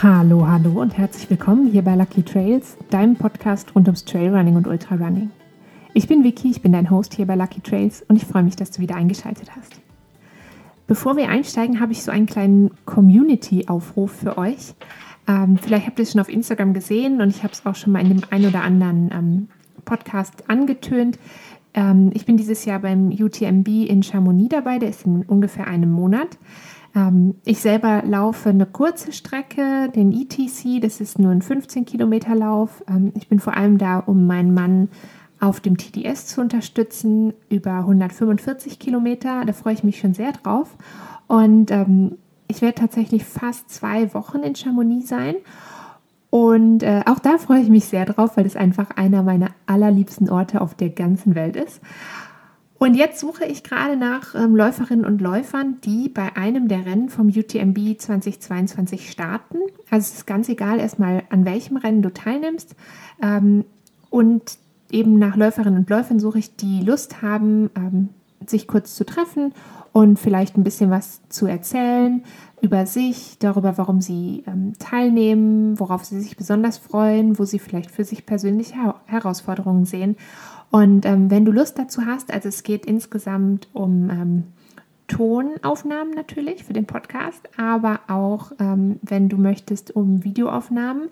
Hallo, hallo und herzlich willkommen hier bei Lucky Trails, deinem Podcast rund ums Trailrunning und Ultrarunning. Ich bin Vicky, ich bin dein Host hier bei Lucky Trails und ich freue mich, dass du wieder eingeschaltet hast. Bevor wir einsteigen, habe ich so einen kleinen Community-Aufruf für euch. Ähm, vielleicht habt ihr es schon auf Instagram gesehen und ich habe es auch schon mal in dem ein oder anderen ähm, Podcast angetönt. Ähm, ich bin dieses Jahr beim UTMB in Chamonix dabei, der ist in ungefähr einem Monat. Ähm, ich selber laufe eine kurze Strecke, den ETC, das ist nur ein 15 Kilometer Lauf. Ähm, ich bin vor allem da, um meinen Mann auf dem TDS zu unterstützen, über 145 Kilometer. Da freue ich mich schon sehr drauf. Und ähm, ich werde tatsächlich fast zwei Wochen in Chamonix sein. Und äh, auch da freue ich mich sehr drauf, weil es einfach einer meiner allerliebsten Orte auf der ganzen Welt ist. Und jetzt suche ich gerade nach ähm, Läuferinnen und Läufern, die bei einem der Rennen vom UTMB 2022 starten. Also es ist ganz egal erstmal, an welchem Rennen du teilnimmst. Ähm, und eben nach Läuferinnen und Läufern suche ich, die Lust haben, ähm, sich kurz zu treffen und vielleicht ein bisschen was zu erzählen über sich, darüber, warum sie ähm, teilnehmen, worauf sie sich besonders freuen, wo sie vielleicht für sich persönliche Herausforderungen sehen. Und ähm, wenn du Lust dazu hast, also es geht insgesamt um ähm, Tonaufnahmen natürlich für den Podcast, aber auch, ähm, wenn du möchtest, um Videoaufnahmen.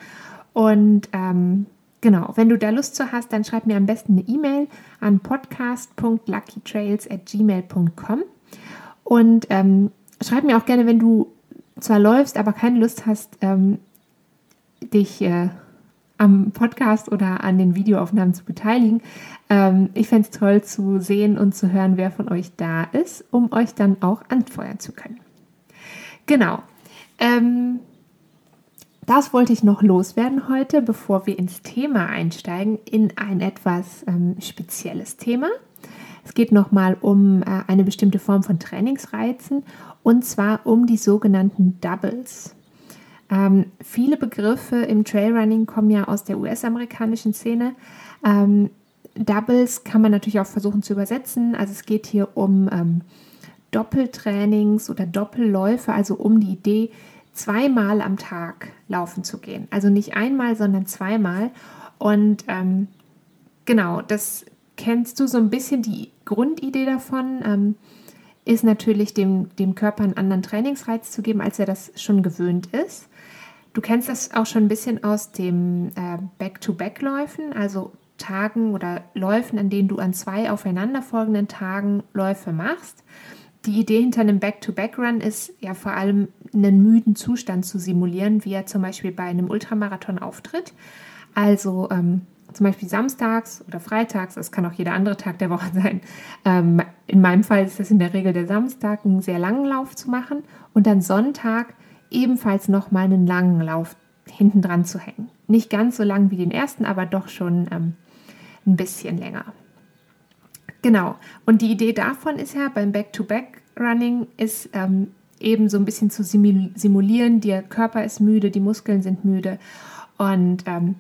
Und ähm, genau, wenn du da Lust zu hast, dann schreib mir am besten eine E-Mail an podcast.luckytrails@gmail.com und ähm, schreib mir auch gerne, wenn du zwar läufst, aber keine Lust hast, ähm, dich äh, am Podcast oder an den Videoaufnahmen zu beteiligen. Ähm, ich fände es toll zu sehen und zu hören, wer von euch da ist, um euch dann auch anfeuern zu können. Genau. Ähm, das wollte ich noch loswerden heute, bevor wir ins Thema einsteigen, in ein etwas ähm, spezielles Thema. Es geht nochmal um äh, eine bestimmte Form von Trainingsreizen und zwar um die sogenannten Doubles. Ähm, viele Begriffe im Trailrunning kommen ja aus der US-amerikanischen Szene. Ähm, Doubles kann man natürlich auch versuchen zu übersetzen. Also es geht hier um ähm, Doppeltrainings oder Doppelläufe, also um die Idee, zweimal am Tag laufen zu gehen. Also nicht einmal, sondern zweimal. Und ähm, genau, das kennst du so ein bisschen die Grundidee davon. Ähm, ist natürlich dem, dem Körper einen anderen Trainingsreiz zu geben, als er das schon gewöhnt ist. Du kennst das auch schon ein bisschen aus dem äh, Back-to-Back-Läufen, also Tagen oder Läufen, an denen du an zwei aufeinanderfolgenden Tagen Läufe machst. Die Idee hinter einem Back-to-Back-Run ist ja vor allem einen müden Zustand zu simulieren, wie er zum Beispiel bei einem Ultramarathon auftritt. Also ähm, zum Beispiel samstags oder freitags, es kann auch jeder andere Tag der Woche sein. Ähm, in meinem Fall ist es in der Regel der Samstag, einen sehr langen Lauf zu machen und dann Sonntag ebenfalls nochmal einen langen Lauf hinten dran zu hängen. Nicht ganz so lang wie den ersten, aber doch schon ähm, ein bisschen länger. Genau. Und die Idee davon ist ja beim Back-to-Back-Running ist ähm, eben so ein bisschen zu simulieren, der Körper ist müde, die Muskeln sind müde. Und ähm,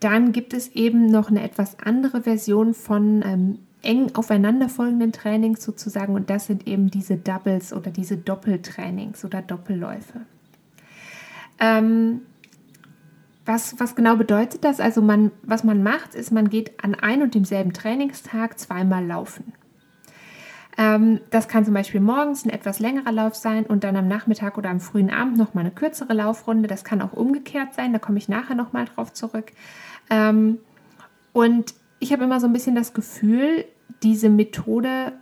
dann gibt es eben noch eine etwas andere Version von ähm, eng aufeinanderfolgenden Trainings sozusagen und das sind eben diese Doubles oder diese Doppeltrainings oder Doppelläufe. Ähm, was, was genau bedeutet das? Also man, was man macht, ist, man geht an ein und demselben Trainingstag zweimal laufen. Ähm, das kann zum Beispiel morgens ein etwas längerer Lauf sein und dann am Nachmittag oder am frühen Abend nochmal eine kürzere Laufrunde. Das kann auch umgekehrt sein, da komme ich nachher nochmal drauf zurück. Ähm, und ich habe immer so ein bisschen das Gefühl, diese Methode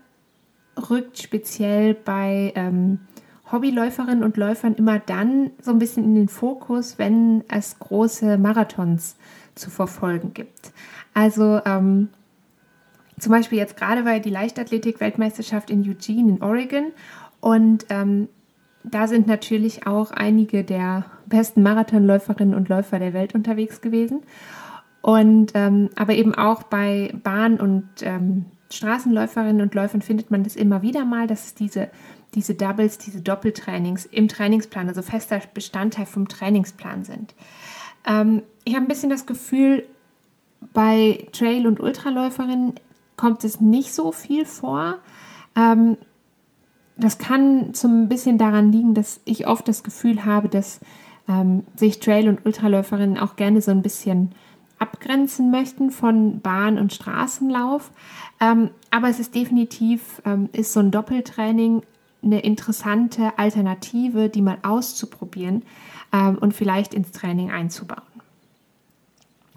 rückt speziell bei ähm, Hobbyläuferinnen und Läufern immer dann so ein bisschen in den Fokus, wenn es große Marathons zu verfolgen gibt. Also ähm, zum Beispiel jetzt gerade war die Leichtathletik-Weltmeisterschaft in Eugene in Oregon und ähm, da sind natürlich auch einige der besten Marathonläuferinnen und Läufer der Welt unterwegs gewesen. Und ähm, aber eben auch bei Bahn- und ähm, Straßenläuferinnen und Läufern findet man das immer wieder mal, dass es diese, diese Doubles, diese Doppeltrainings im Trainingsplan, also fester Bestandteil vom Trainingsplan sind. Ähm, ich habe ein bisschen das Gefühl, bei Trail- und Ultraläuferinnen kommt es nicht so viel vor. Ähm, das kann zum bisschen daran liegen, dass ich oft das Gefühl habe, dass ähm, sich Trail- und Ultraläuferinnen auch gerne so ein bisschen abgrenzen möchten von Bahn- und Straßenlauf. Ähm, aber es ist definitiv, ähm, ist so ein Doppeltraining eine interessante Alternative, die mal auszuprobieren ähm, und vielleicht ins Training einzubauen.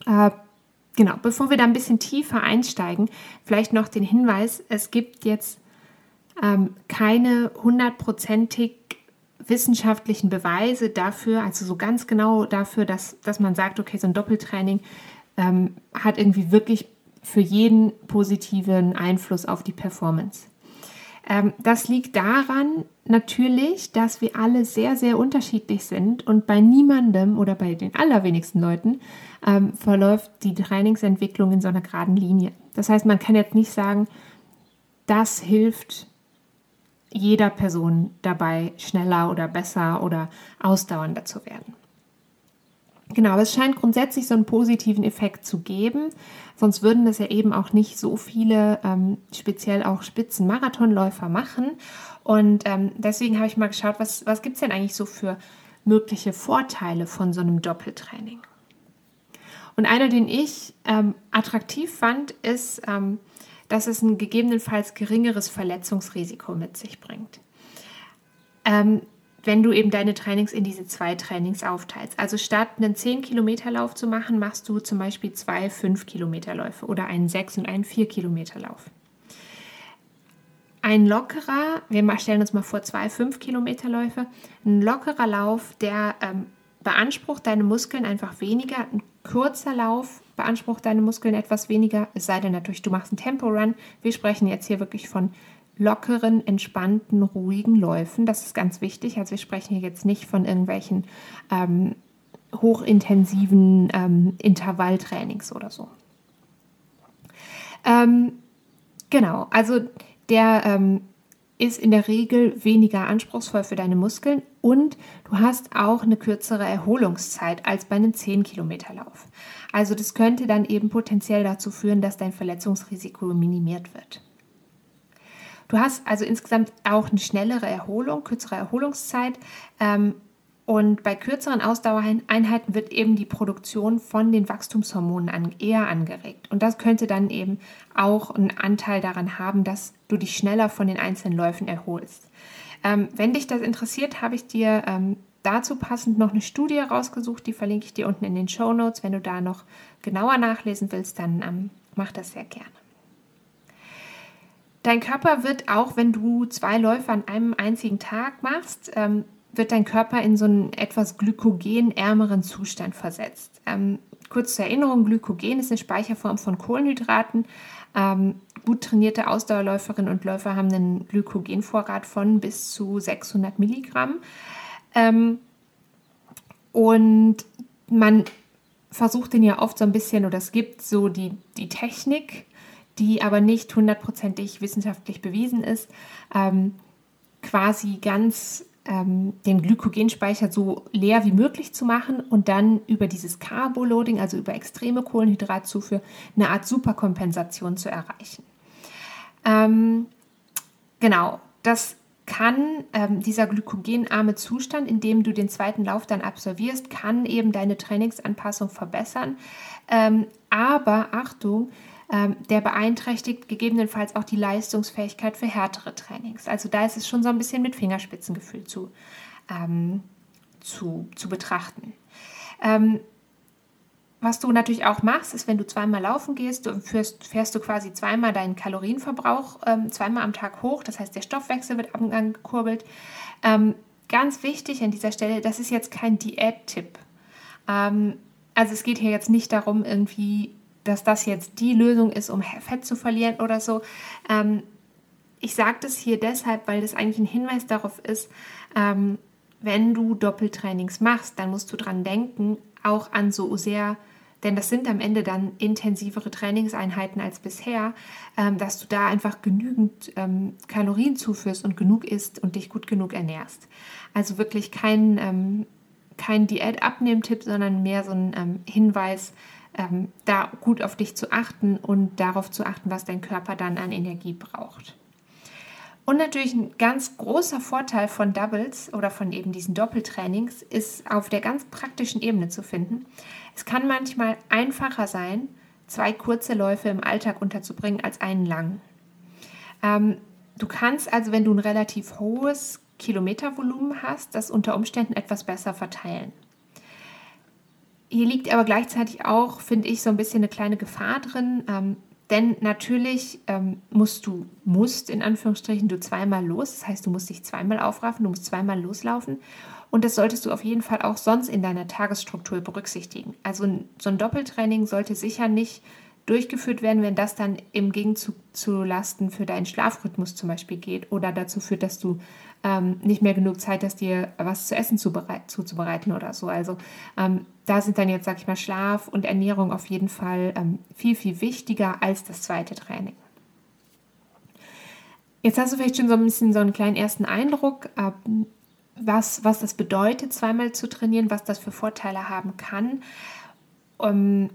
Äh, genau, bevor wir da ein bisschen tiefer einsteigen, vielleicht noch den Hinweis, es gibt jetzt ähm, keine hundertprozentig wissenschaftlichen Beweise dafür, also so ganz genau dafür, dass, dass man sagt, okay, so ein Doppeltraining ähm, hat irgendwie wirklich für jeden positiven Einfluss auf die Performance. Ähm, das liegt daran natürlich, dass wir alle sehr, sehr unterschiedlich sind und bei niemandem oder bei den allerwenigsten Leuten ähm, verläuft die Trainingsentwicklung in so einer geraden Linie. Das heißt, man kann jetzt nicht sagen, das hilft jeder Person dabei, schneller oder besser oder ausdauernder zu werden. Genau, aber es scheint grundsätzlich so einen positiven Effekt zu geben. Sonst würden das ja eben auch nicht so viele, ähm, speziell auch Spitzenmarathonläufer machen. Und ähm, deswegen habe ich mal geschaut, was, was gibt es denn eigentlich so für mögliche Vorteile von so einem Doppeltraining? Und einer, den ich ähm, attraktiv fand, ist, ähm, dass es ein gegebenenfalls geringeres Verletzungsrisiko mit sich bringt. Ähm, wenn du eben deine Trainings in diese zwei Trainings aufteilst. Also statt einen 10-Kilometer-Lauf zu machen, machst du zum Beispiel zwei 5-Kilometer-Läufe oder einen 6- und einen 4-Kilometer-Lauf. Ein lockerer, wir stellen uns mal vor, zwei 5-Kilometer-Läufe, ein lockerer Lauf, der ähm, beansprucht deine Muskeln einfach weniger. Ein kurzer Lauf beansprucht deine Muskeln etwas weniger, es sei denn natürlich, du machst einen Tempo-Run. Wir sprechen jetzt hier wirklich von lockeren, entspannten, ruhigen Läufen. Das ist ganz wichtig. Also wir sprechen hier jetzt nicht von irgendwelchen ähm, hochintensiven ähm, Intervalltrainings oder so. Ähm, genau, also der ähm, ist in der Regel weniger anspruchsvoll für deine Muskeln und du hast auch eine kürzere Erholungszeit als bei einem 10-Kilometer-Lauf. Also das könnte dann eben potenziell dazu führen, dass dein Verletzungsrisiko minimiert wird. Du hast also insgesamt auch eine schnellere Erholung, kürzere Erholungszeit. Ähm, und bei kürzeren Ausdauereinheiten wird eben die Produktion von den Wachstumshormonen an, eher angeregt. Und das könnte dann eben auch einen Anteil daran haben, dass du dich schneller von den einzelnen Läufen erholst. Ähm, wenn dich das interessiert, habe ich dir ähm, dazu passend noch eine Studie rausgesucht, die verlinke ich dir unten in den Show Notes. Wenn du da noch genauer nachlesen willst, dann ähm, mach das sehr gerne. Dein Körper wird auch, wenn du zwei Läufe an einem einzigen Tag machst, ähm, wird dein Körper in so einen etwas glykogenärmeren Zustand versetzt. Ähm, kurz zur Erinnerung, Glykogen ist eine Speicherform von Kohlenhydraten. Ähm, gut trainierte Ausdauerläuferinnen und Läufer haben einen Glykogenvorrat von bis zu 600 Milligramm. Ähm, und man versucht den ja oft so ein bisschen, oder es gibt so die, die Technik, die aber nicht hundertprozentig wissenschaftlich bewiesen ist, ähm, quasi ganz ähm, den Glykogenspeicher so leer wie möglich zu machen und dann über dieses Carboloading, also über extreme Kohlenhydratzufuhr, eine Art Superkompensation zu erreichen. Ähm, genau, das kann ähm, dieser glykogenarme Zustand, in dem du den zweiten Lauf dann absolvierst, kann eben deine Trainingsanpassung verbessern. Ähm, aber Achtung, ähm, der beeinträchtigt gegebenenfalls auch die Leistungsfähigkeit für härtere Trainings. Also da ist es schon so ein bisschen mit Fingerspitzengefühl zu, ähm, zu, zu betrachten. Ähm, was du natürlich auch machst, ist, wenn du zweimal laufen gehst, du fährst, fährst du quasi zweimal deinen Kalorienverbrauch ähm, zweimal am Tag hoch. Das heißt, der Stoffwechsel wird angekurbelt. Ähm, ganz wichtig an dieser Stelle, das ist jetzt kein Diät-Tipp. Ähm, also es geht hier jetzt nicht darum, irgendwie dass das jetzt die Lösung ist, um Fett zu verlieren oder so. Ähm, ich sage das hier deshalb, weil das eigentlich ein Hinweis darauf ist, ähm, wenn du Doppeltrainings machst, dann musst du dran denken, auch an so sehr, denn das sind am Ende dann intensivere Trainingseinheiten als bisher, ähm, dass du da einfach genügend ähm, Kalorien zuführst und genug isst und dich gut genug ernährst. Also wirklich kein, ähm, kein Diät-Abnehm-Tipp, sondern mehr so ein Hinweis, da gut auf dich zu achten und darauf zu achten, was dein Körper dann an Energie braucht. Und natürlich ein ganz großer Vorteil von Doubles oder von eben diesen Doppeltrainings ist auf der ganz praktischen Ebene zu finden. Es kann manchmal einfacher sein, zwei kurze Läufe im Alltag unterzubringen als einen langen. Ähm, du kannst also, wenn du ein relativ hohes Kilometervolumen hast, das unter Umständen etwas besser verteilen. Hier liegt aber gleichzeitig auch, finde ich, so ein bisschen eine kleine Gefahr drin. Ähm, denn natürlich ähm, musst du, musst in Anführungsstrichen, du zweimal los. Das heißt, du musst dich zweimal aufraffen, du musst zweimal loslaufen. Und das solltest du auf jeden Fall auch sonst in deiner Tagesstruktur berücksichtigen. Also so ein Doppeltraining sollte sicher nicht durchgeführt werden, wenn das dann im Gegenzug zu Lasten für deinen Schlafrhythmus zum Beispiel geht oder dazu führt, dass du ähm, nicht mehr genug Zeit hast, dir was zu essen zuzubereiten oder so. Also ähm, da sind dann jetzt, sag ich mal, Schlaf und Ernährung auf jeden Fall ähm, viel, viel wichtiger als das zweite Training. Jetzt hast du vielleicht schon so ein bisschen so einen kleinen ersten Eindruck, ähm, was, was das bedeutet, zweimal zu trainieren, was das für Vorteile haben kann. Ähm,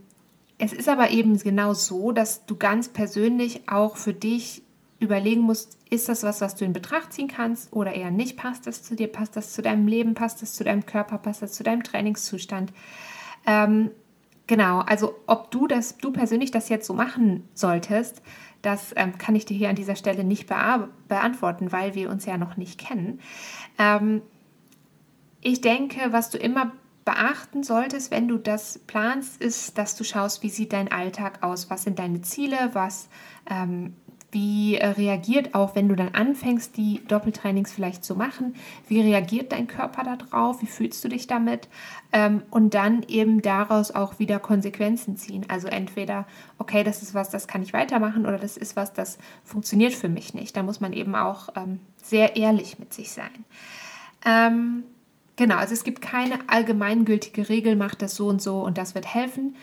es ist aber eben genau so, dass du ganz persönlich auch für dich überlegen musst, ist das was, was du in Betracht ziehen kannst oder eher nicht? Passt das zu dir? Passt das zu deinem Leben? Passt das zu deinem Körper? Passt das zu deinem Trainingszustand? Ähm, genau, also ob du das, du persönlich das jetzt so machen solltest, das ähm, kann ich dir hier an dieser Stelle nicht beantworten, weil wir uns ja noch nicht kennen. Ähm, ich denke, was du immer beachten solltest, wenn du das planst, ist, dass du schaust, wie sieht dein Alltag aus, was sind deine Ziele, was ähm, wie äh, reagiert auch, wenn du dann anfängst, die Doppeltrainings vielleicht zu machen? Wie reagiert dein Körper darauf? Wie fühlst du dich damit? Ähm, und dann eben daraus auch wieder Konsequenzen ziehen. Also entweder, okay, das ist was, das kann ich weitermachen oder das ist was, das funktioniert für mich nicht. Da muss man eben auch ähm, sehr ehrlich mit sich sein. Ähm, Genau, also es gibt keine allgemeingültige Regel, mach das so und so und das wird helfen.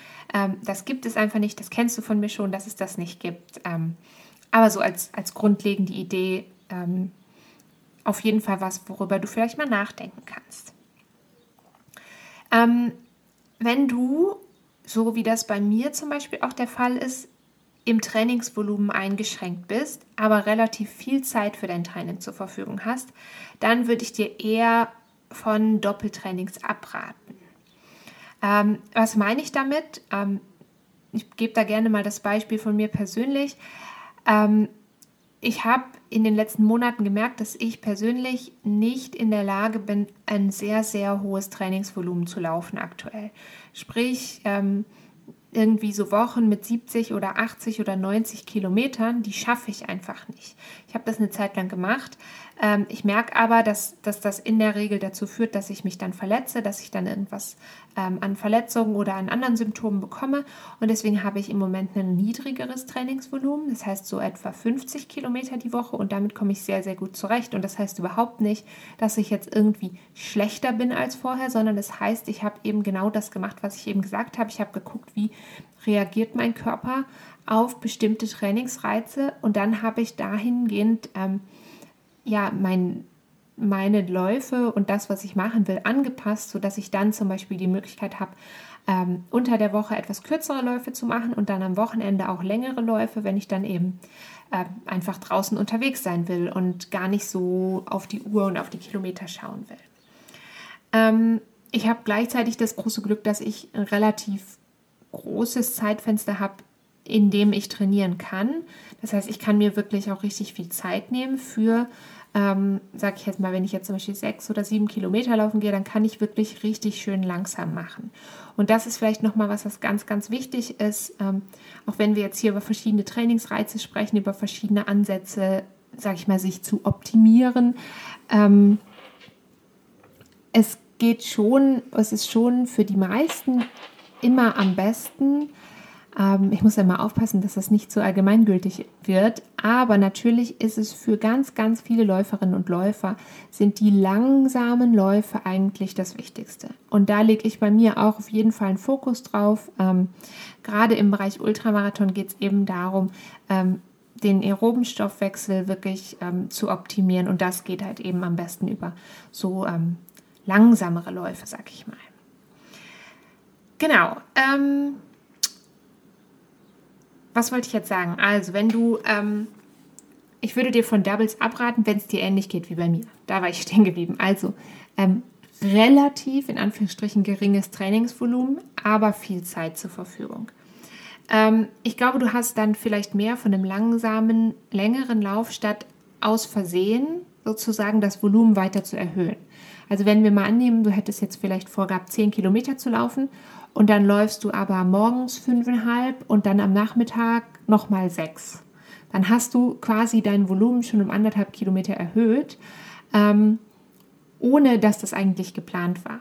Das gibt es einfach nicht, das kennst du von mir schon, dass es das nicht gibt. Aber so als, als grundlegende Idee ähm, auf jeden Fall was, worüber du vielleicht mal nachdenken kannst. Ähm, wenn du, so wie das bei mir zum Beispiel auch der Fall ist, im Trainingsvolumen eingeschränkt bist, aber relativ viel Zeit für dein Training zur Verfügung hast, dann würde ich dir eher von Doppeltrainings abraten. Ähm, was meine ich damit? Ähm, ich gebe da gerne mal das Beispiel von mir persönlich. Ähm, ich habe in den letzten Monaten gemerkt, dass ich persönlich nicht in der Lage bin, ein sehr, sehr hohes Trainingsvolumen zu laufen aktuell. Sprich, ähm, irgendwie so Wochen mit 70 oder 80 oder 90 Kilometern, die schaffe ich einfach nicht. Ich habe das eine Zeit lang gemacht, ähm, ich merke aber, dass, dass das in der Regel dazu führt, dass ich mich dann verletze, dass ich dann irgendwas ähm, an Verletzungen oder an anderen Symptomen bekomme. Und deswegen habe ich im Moment ein niedrigeres Trainingsvolumen, das heißt so etwa 50 Kilometer die Woche und damit komme ich sehr, sehr gut zurecht. Und das heißt überhaupt nicht, dass ich jetzt irgendwie schlechter bin als vorher, sondern das heißt, ich habe eben genau das gemacht, was ich eben gesagt habe. Ich habe geguckt, wie reagiert mein Körper auf bestimmte Trainingsreize und dann habe ich dahingehend ähm, ja, mein, meine Läufe und das, was ich machen will, angepasst, sodass ich dann zum Beispiel die Möglichkeit habe, ähm, unter der Woche etwas kürzere Läufe zu machen und dann am Wochenende auch längere Läufe, wenn ich dann eben äh, einfach draußen unterwegs sein will und gar nicht so auf die Uhr und auf die Kilometer schauen will. Ähm, ich habe gleichzeitig das große Glück, dass ich ein relativ großes Zeitfenster habe, in dem ich trainieren kann. Das heißt, ich kann mir wirklich auch richtig viel Zeit nehmen für, ähm, sag ich jetzt mal, wenn ich jetzt zum Beispiel sechs oder sieben Kilometer laufen gehe, dann kann ich wirklich richtig schön langsam machen. Und das ist vielleicht nochmal was, was ganz, ganz wichtig ist, ähm, auch wenn wir jetzt hier über verschiedene Trainingsreize sprechen, über verschiedene Ansätze, sag ich mal, sich zu optimieren. Ähm, es geht schon, es ist schon für die meisten immer am besten, ähm, ich muss ja mal aufpassen, dass das nicht so allgemeingültig wird. Aber natürlich ist es für ganz, ganz viele Läuferinnen und Läufer, sind die langsamen Läufe eigentlich das Wichtigste. Und da lege ich bei mir auch auf jeden Fall einen Fokus drauf. Ähm, gerade im Bereich Ultramarathon geht es eben darum, ähm, den aeroben Stoffwechsel wirklich ähm, zu optimieren. Und das geht halt eben am besten über so ähm, langsamere Läufe, sag ich mal. Genau. Ähm, was wollte ich jetzt sagen? Also, wenn du ähm, ich würde dir von Doubles abraten, wenn es dir ähnlich geht wie bei mir. Da war ich stehen geblieben. Also ähm, relativ in Anführungsstrichen geringes Trainingsvolumen, aber viel Zeit zur Verfügung. Ähm, ich glaube, du hast dann vielleicht mehr von einem langsamen, längeren Lauf statt aus Versehen sozusagen das Volumen weiter zu erhöhen. Also wenn wir mal annehmen, du hättest jetzt vielleicht vorgehabt, 10 Kilometer zu laufen und dann läufst du aber morgens fünfeinhalb und dann am Nachmittag nochmal sechs. Dann hast du quasi dein Volumen schon um anderthalb Kilometer erhöht, ähm, ohne dass das eigentlich geplant war.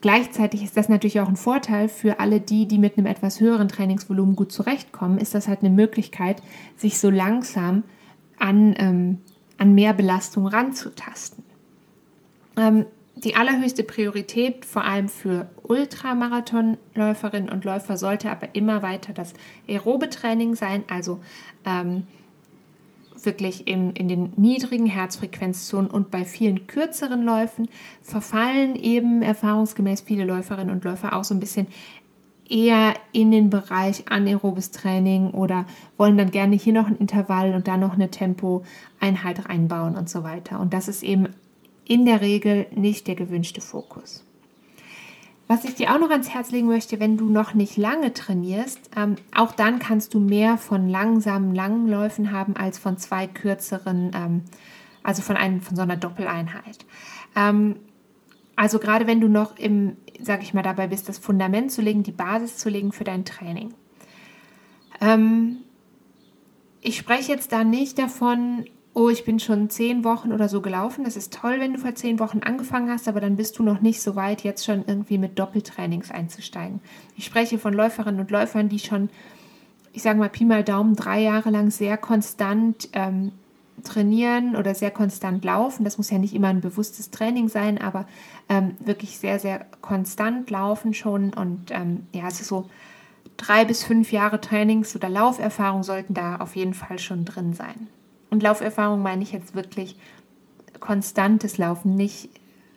Gleichzeitig ist das natürlich auch ein Vorteil für alle die, die mit einem etwas höheren Trainingsvolumen gut zurechtkommen, ist das halt eine Möglichkeit, sich so langsam an, ähm, an mehr Belastung ranzutasten. Ähm, die allerhöchste Priorität, vor allem für Ultramarathonläuferinnen und Läufer, sollte aber immer weiter das aerobe Training sein, also ähm, wirklich in, in den niedrigen Herzfrequenzzonen und bei vielen kürzeren Läufen verfallen eben erfahrungsgemäß viele Läuferinnen und Läufer auch so ein bisschen eher in den Bereich anaerobes Training oder wollen dann gerne hier noch ein Intervall und da noch eine Tempoeinheit reinbauen und so weiter. Und das ist eben in der Regel nicht der gewünschte Fokus. Was ich dir auch noch ans Herz legen möchte, wenn du noch nicht lange trainierst, ähm, auch dann kannst du mehr von langsamen, langen Läufen haben als von zwei kürzeren, ähm, also von, einem, von so einer Doppeleinheit. Ähm, also gerade wenn du noch im, sag ich mal, dabei bist, das Fundament zu legen, die Basis zu legen für dein Training. Ähm, ich spreche jetzt da nicht davon, oh, ich bin schon zehn Wochen oder so gelaufen. Das ist toll, wenn du vor zehn Wochen angefangen hast, aber dann bist du noch nicht so weit, jetzt schon irgendwie mit Doppeltrainings einzusteigen. Ich spreche von Läuferinnen und Läufern, die schon, ich sage mal Pi mal Daumen, drei Jahre lang sehr konstant ähm, trainieren oder sehr konstant laufen. Das muss ja nicht immer ein bewusstes Training sein, aber ähm, wirklich sehr, sehr konstant laufen schon. Und ähm, ja, es ist so drei bis fünf Jahre Trainings- oder Lauferfahrung sollten da auf jeden Fall schon drin sein. Und Lauferfahrung meine ich jetzt wirklich konstantes Laufen, nicht,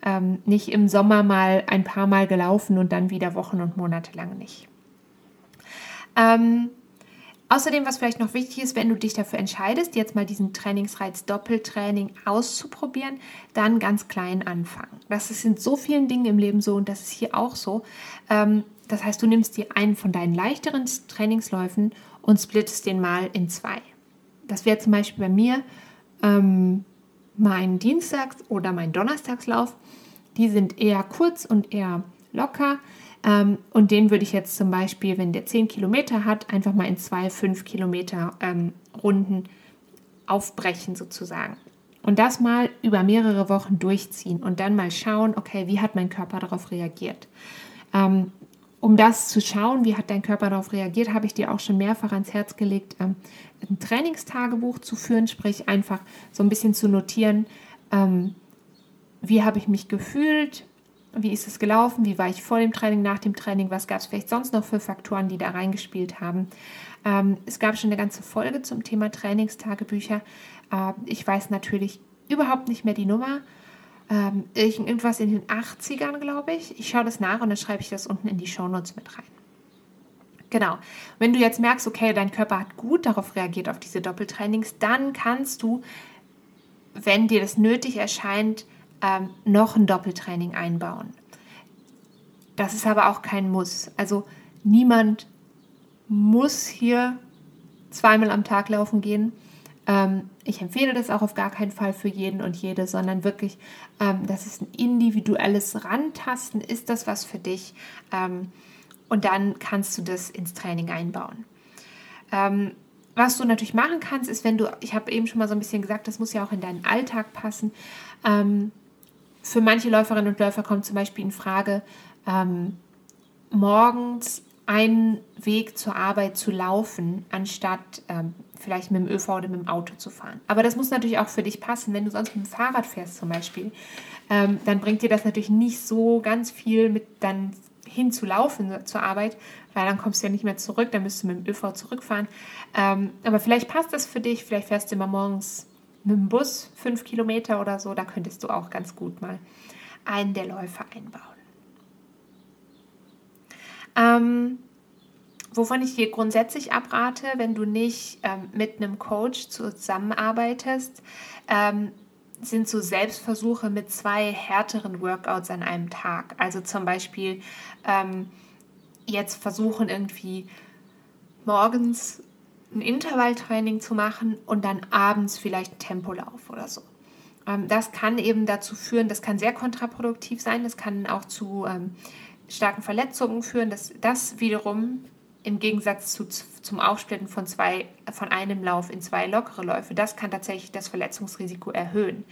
ähm, nicht im Sommer mal ein paar Mal gelaufen und dann wieder Wochen und Monate lang nicht. Ähm, außerdem, was vielleicht noch wichtig ist, wenn du dich dafür entscheidest, jetzt mal diesen Trainingsreiz Doppeltraining auszuprobieren, dann ganz klein anfangen. Das ist in so vielen Dingen im Leben so und das ist hier auch so. Ähm, das heißt, du nimmst dir einen von deinen leichteren Trainingsläufen und splittest den mal in zwei das wäre zum Beispiel bei mir ähm, mein Dienstags- oder mein Donnerstagslauf. Die sind eher kurz und eher locker. Ähm, und den würde ich jetzt zum Beispiel, wenn der 10 Kilometer hat, einfach mal in zwei 5 Kilometer ähm, Runden aufbrechen sozusagen. Und das mal über mehrere Wochen durchziehen und dann mal schauen, okay, wie hat mein Körper darauf reagiert. Ähm, um das zu schauen, wie hat dein Körper darauf reagiert, habe ich dir auch schon mehrfach ans Herz gelegt, ähm, ein Trainingstagebuch zu führen, sprich einfach so ein bisschen zu notieren, ähm, wie habe ich mich gefühlt, wie ist es gelaufen, wie war ich vor dem Training, nach dem Training, was gab es vielleicht sonst noch für Faktoren, die da reingespielt haben. Ähm, es gab schon eine ganze Folge zum Thema Trainingstagebücher. Äh, ich weiß natürlich überhaupt nicht mehr die Nummer ähm, irgendwas in den 80ern, glaube ich. Ich schaue das nach und dann schreibe ich das unten in die Shownotes mit rein. Genau. Wenn du jetzt merkst, okay, dein Körper hat gut darauf reagiert, auf diese Doppeltrainings, dann kannst du, wenn dir das nötig erscheint, ähm, noch ein Doppeltraining einbauen. Das ist aber auch kein Muss. Also niemand muss hier zweimal am Tag laufen gehen. Ähm, ich empfehle das auch auf gar keinen Fall für jeden und jede, sondern wirklich, ähm, das ist ein individuelles Rantasten. Ist das was für dich? Ähm, und dann kannst du das ins Training einbauen. Ähm, was du natürlich machen kannst, ist, wenn du, ich habe eben schon mal so ein bisschen gesagt, das muss ja auch in deinen Alltag passen. Ähm, für manche Läuferinnen und Läufer kommt zum Beispiel in Frage, ähm, morgens einen Weg zur Arbeit zu laufen, anstatt ähm, vielleicht mit dem ÖV oder mit dem Auto zu fahren. Aber das muss natürlich auch für dich passen. Wenn du sonst mit dem Fahrrad fährst zum Beispiel, ähm, dann bringt dir das natürlich nicht so ganz viel mit dann hinzulaufen zur Arbeit, weil dann kommst du ja nicht mehr zurück, dann müsst du mit dem ÖV zurückfahren. Ähm, aber vielleicht passt das für dich, vielleicht fährst du immer morgens mit dem Bus fünf Kilometer oder so, da könntest du auch ganz gut mal einen der Läufe einbauen. Ähm, wovon ich dir grundsätzlich abrate, wenn du nicht ähm, mit einem Coach zusammenarbeitest, ähm, sind so Selbstversuche mit zwei härteren Workouts an einem Tag. Also zum Beispiel ähm, jetzt versuchen irgendwie morgens ein Intervalltraining zu machen und dann abends vielleicht einen Tempolauf oder so. Ähm, das kann eben dazu führen, das kann sehr kontraproduktiv sein, das kann auch zu ähm, starken Verletzungen führen, dass das wiederum im Gegensatz zu, zum Aufsplitten von, zwei, von einem Lauf in zwei lockere Läufe, das kann tatsächlich das Verletzungsrisiko erhöhen.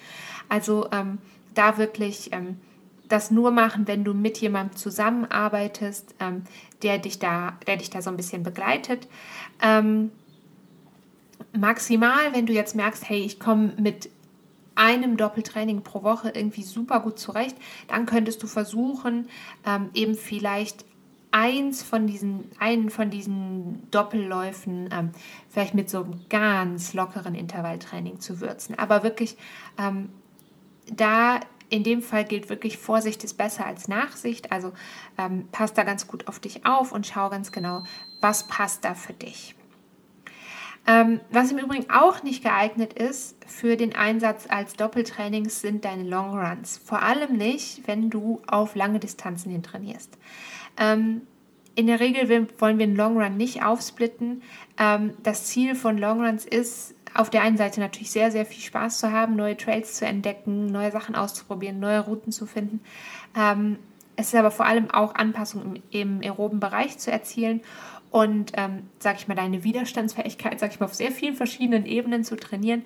Also ähm, da wirklich ähm, das nur machen, wenn du mit jemandem zusammenarbeitest, ähm, der, dich da, der dich da so ein bisschen begleitet. Ähm, maximal, wenn du jetzt merkst, hey, ich komme mit einem Doppeltraining pro Woche irgendwie super gut zurecht, dann könntest du versuchen, ähm, eben vielleicht eins von diesen, einen von diesen Doppelläufen ähm, vielleicht mit so einem ganz lockeren Intervalltraining zu würzen. Aber wirklich, ähm, da in dem Fall gilt wirklich, Vorsicht ist besser als Nachsicht. Also ähm, passt da ganz gut auf dich auf und schau ganz genau, was passt da für dich. Ähm, was im Übrigen auch nicht geeignet ist für den Einsatz als Doppeltrainings sind deine Long Runs. Vor allem nicht, wenn du auf lange Distanzen hin trainierst. Ähm, in der Regel wollen wir einen Long Run nicht aufsplitten. Ähm, das Ziel von Long Runs ist, auf der einen Seite natürlich sehr, sehr viel Spaß zu haben, neue Trails zu entdecken, neue Sachen auszuprobieren, neue Routen zu finden. Ähm, es ist aber vor allem auch Anpassung im, im aeroben Bereich zu erzielen und, ähm, sag ich mal, deine Widerstandsfähigkeit, sag ich mal, auf sehr vielen verschiedenen Ebenen zu trainieren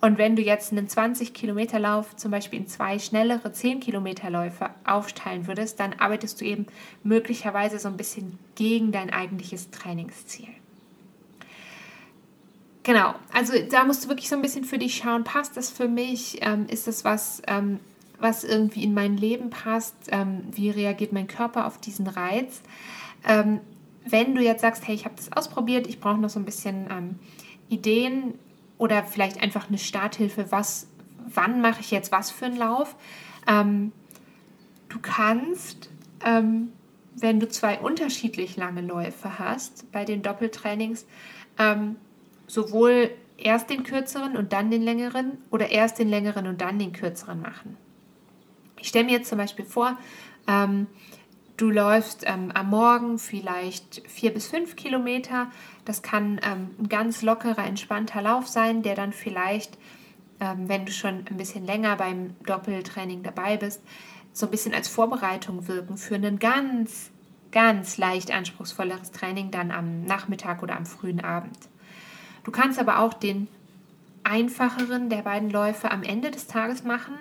und wenn du jetzt einen 20-Kilometer-Lauf zum Beispiel in zwei schnellere 10-Kilometer-Läufe aufteilen würdest, dann arbeitest du eben möglicherweise so ein bisschen gegen dein eigentliches Trainingsziel. Genau, also da musst du wirklich so ein bisschen für dich schauen, passt das für mich? Ähm, ist das was, ähm, was irgendwie in mein Leben passt? Ähm, wie reagiert mein Körper auf diesen Reiz? Wenn du jetzt sagst, hey, ich habe das ausprobiert, ich brauche noch so ein bisschen ähm, Ideen, oder vielleicht einfach eine Starthilfe, was, wann mache ich jetzt was für einen Lauf. Ähm, du kannst, ähm, wenn du zwei unterschiedlich lange Läufe hast bei den Doppeltrainings, ähm, sowohl erst den kürzeren und dann den längeren oder erst den längeren und dann den kürzeren machen. Ich stelle mir jetzt zum Beispiel vor, ähm, Du läufst ähm, am Morgen vielleicht vier bis fünf Kilometer. Das kann ähm, ein ganz lockerer, entspannter Lauf sein, der dann vielleicht, ähm, wenn du schon ein bisschen länger beim Doppeltraining dabei bist, so ein bisschen als Vorbereitung wirken für ein ganz, ganz leicht anspruchsvolleres Training dann am Nachmittag oder am frühen Abend. Du kannst aber auch den einfacheren der beiden Läufe am Ende des Tages machen,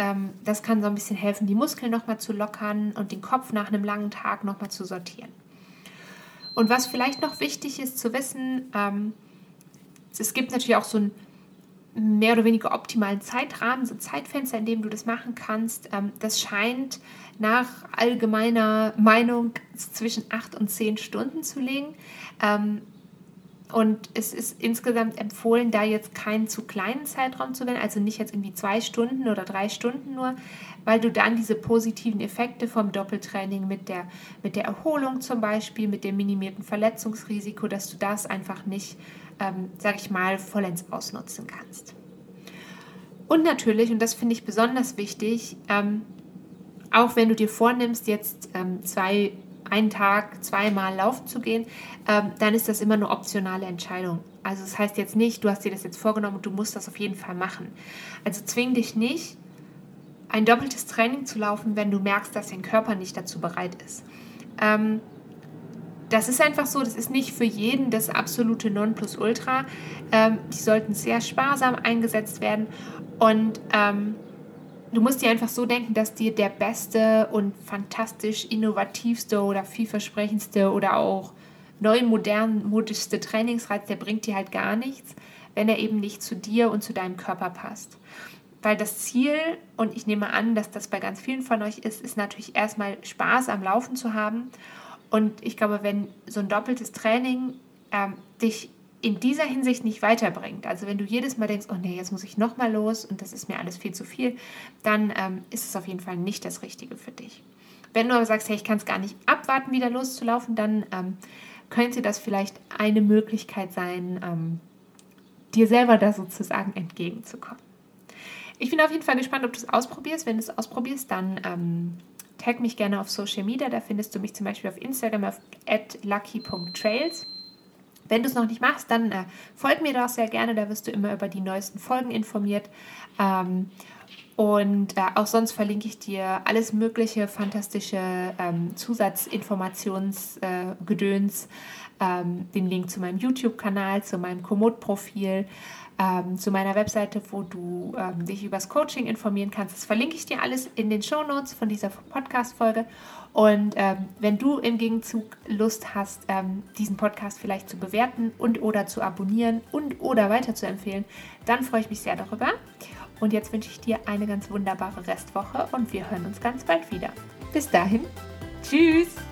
ähm, das kann so ein bisschen helfen, die Muskeln nochmal zu lockern und den Kopf nach einem langen Tag nochmal zu sortieren. Und was vielleicht noch wichtig ist zu wissen, ähm, es gibt natürlich auch so einen mehr oder weniger optimalen Zeitrahmen, so Zeitfenster, in dem du das machen kannst. Ähm, das scheint nach allgemeiner Meinung zwischen acht und zehn Stunden zu liegen. Und es ist insgesamt empfohlen, da jetzt keinen zu kleinen Zeitraum zu wählen, also nicht jetzt irgendwie zwei Stunden oder drei Stunden nur, weil du dann diese positiven Effekte vom Doppeltraining mit der, mit der Erholung zum Beispiel, mit dem minimierten Verletzungsrisiko, dass du das einfach nicht, ähm, sag ich mal, vollends ausnutzen kannst. Und natürlich, und das finde ich besonders wichtig, ähm, auch wenn du dir vornimmst, jetzt ähm, zwei einen Tag zweimal laufen zu gehen, ähm, dann ist das immer eine optionale Entscheidung. Also das heißt jetzt nicht, du hast dir das jetzt vorgenommen und du musst das auf jeden Fall machen. Also zwing dich nicht, ein doppeltes Training zu laufen, wenn du merkst, dass dein Körper nicht dazu bereit ist. Ähm, das ist einfach so, das ist nicht für jeden das absolute Nonplusultra. Ähm, die sollten sehr sparsam eingesetzt werden und ähm, du musst dir einfach so denken, dass dir der beste und fantastisch innovativste oder vielversprechendste oder auch neu modern modischste Trainingsreiz, der bringt dir halt gar nichts, wenn er eben nicht zu dir und zu deinem Körper passt. Weil das Ziel, und ich nehme an, dass das bei ganz vielen von euch ist, ist natürlich erstmal Spaß am Laufen zu haben. Und ich glaube, wenn so ein doppeltes Training ähm, dich in dieser Hinsicht nicht weiterbringt, also wenn du jedes Mal denkst, oh nee, jetzt muss ich nochmal los und das ist mir alles viel zu viel, dann ähm, ist es auf jeden Fall nicht das Richtige für dich. Wenn du aber sagst, hey, ich kann es gar nicht abwarten, wieder loszulaufen, dann ähm, könnte das vielleicht eine Möglichkeit sein, ähm, dir selber da sozusagen entgegenzukommen. Ich bin auf jeden Fall gespannt, ob du es ausprobierst. Wenn du es ausprobierst, dann ähm, tag mich gerne auf Social Media. Da findest du mich zum Beispiel auf Instagram auf lucky.trails. Wenn du es noch nicht machst, dann äh, folg mir doch sehr gerne. Da wirst du immer über die neuesten Folgen informiert. Ähm, und äh, auch sonst verlinke ich dir alles mögliche fantastische ähm, Zusatzinformationsgedöns, äh, ähm, den Link zu meinem YouTube-Kanal, zu meinem Komoot-Profil, ähm, zu meiner Webseite, wo du ähm, dich über das Coaching informieren kannst. Das verlinke ich dir alles in den Show Notes von dieser Podcast-Folge. Und ähm, wenn du im Gegenzug Lust hast, ähm, diesen Podcast vielleicht zu bewerten und oder zu abonnieren und oder weiterzuempfehlen, dann freue ich mich sehr darüber. Und jetzt wünsche ich dir eine ganz wunderbare Restwoche und wir hören uns ganz bald wieder. Bis dahin, tschüss!